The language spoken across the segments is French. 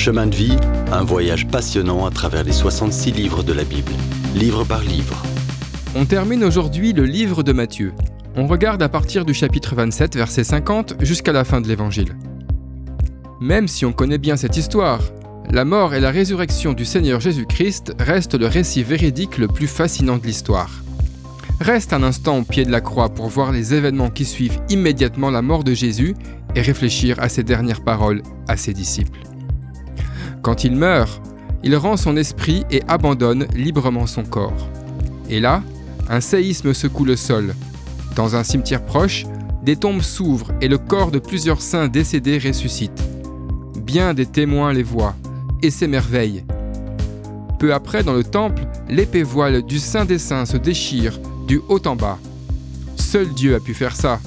Chemin de vie, un voyage passionnant à travers les 66 livres de la Bible, livre par livre. On termine aujourd'hui le livre de Matthieu. On regarde à partir du chapitre 27, verset 50, jusqu'à la fin de l'évangile. Même si on connaît bien cette histoire, la mort et la résurrection du Seigneur Jésus-Christ restent le récit véridique le plus fascinant de l'histoire. Reste un instant au pied de la croix pour voir les événements qui suivent immédiatement la mort de Jésus et réfléchir à ses dernières paroles à ses disciples. Quand il meurt, il rend son esprit et abandonne librement son corps. Et là, un séisme secoue le sol. Dans un cimetière proche, des tombes s'ouvrent et le corps de plusieurs saints décédés ressuscite. Bien des témoins les voient et s'émerveillent. Peu après, dans le temple, l'épée voile du Saint des Saints se déchire du haut en bas. Seul Dieu a pu faire ça.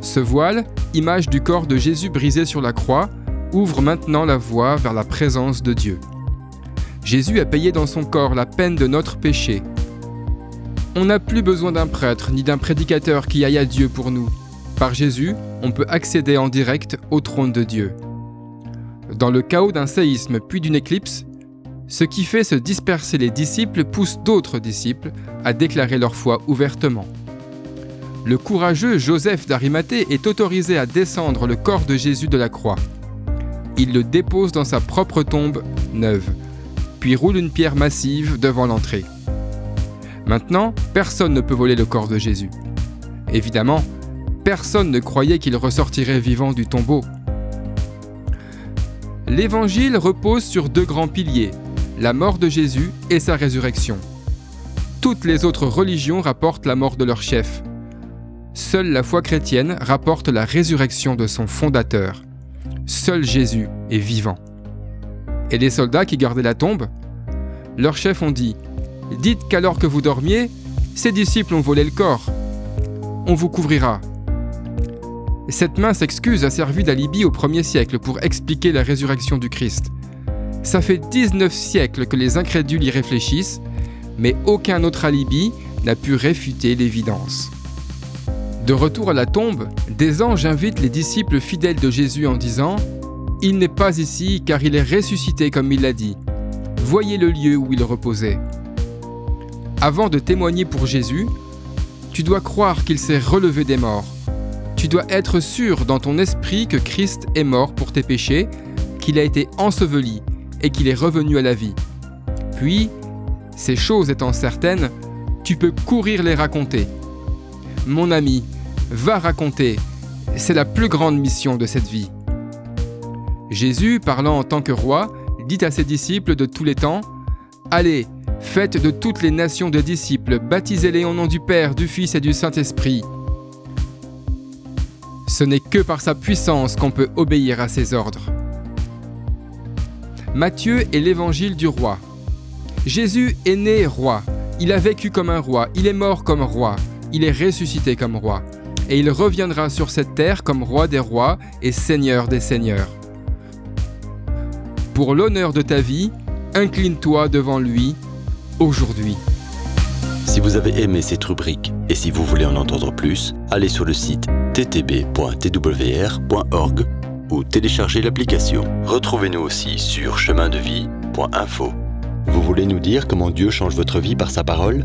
Ce voile, image du corps de Jésus brisé sur la croix, ouvre maintenant la voie vers la présence de Dieu. Jésus a payé dans son corps la peine de notre péché. On n'a plus besoin d'un prêtre ni d'un prédicateur qui aille à Dieu pour nous. Par Jésus, on peut accéder en direct au trône de Dieu. Dans le chaos d'un séisme puis d'une éclipse, ce qui fait se disperser les disciples pousse d'autres disciples à déclarer leur foi ouvertement. Le courageux Joseph d'Arimathée est autorisé à descendre le corps de Jésus de la croix. Il le dépose dans sa propre tombe neuve, puis roule une pierre massive devant l'entrée. Maintenant, personne ne peut voler le corps de Jésus. Évidemment, personne ne croyait qu'il ressortirait vivant du tombeau. L'Évangile repose sur deux grands piliers, la mort de Jésus et sa résurrection. Toutes les autres religions rapportent la mort de leur chef. Seule la foi chrétienne rapporte la résurrection de son fondateur. Seul Jésus est vivant. Et les soldats qui gardaient la tombe Leurs chefs ont dit Dites qu'alors que vous dormiez, ses disciples ont volé le corps. On vous couvrira. Cette mince excuse a servi d'alibi au premier siècle pour expliquer la résurrection du Christ. Ça fait 19 siècles que les incrédules y réfléchissent, mais aucun autre alibi n'a pu réfuter l'évidence. De retour à la tombe, des anges invitent les disciples fidèles de Jésus en disant ⁇ Il n'est pas ici car il est ressuscité comme il l'a dit. Voyez le lieu où il reposait. Avant de témoigner pour Jésus, tu dois croire qu'il s'est relevé des morts. Tu dois être sûr dans ton esprit que Christ est mort pour tes péchés, qu'il a été enseveli et qu'il est revenu à la vie. Puis, ces choses étant certaines, tu peux courir les raconter. Mon ami, va raconter, c'est la plus grande mission de cette vie. Jésus, parlant en tant que roi, dit à ses disciples de tous les temps, Allez, faites de toutes les nations de disciples, baptisez-les au nom du Père, du Fils et du Saint-Esprit. Ce n'est que par sa puissance qu'on peut obéir à ses ordres. Matthieu est l'évangile du roi. Jésus est né roi. Il a vécu comme un roi. Il est mort comme roi. Il est ressuscité comme roi. Et il reviendra sur cette terre comme roi des rois et seigneur des seigneurs. Pour l'honneur de ta vie, incline-toi devant lui aujourd'hui. Si vous avez aimé cette rubrique et si vous voulez en entendre plus, allez sur le site ttb.twr.org ou téléchargez l'application. Retrouvez-nous aussi sur chemindevie.info. Vous voulez nous dire comment Dieu change votre vie par sa parole?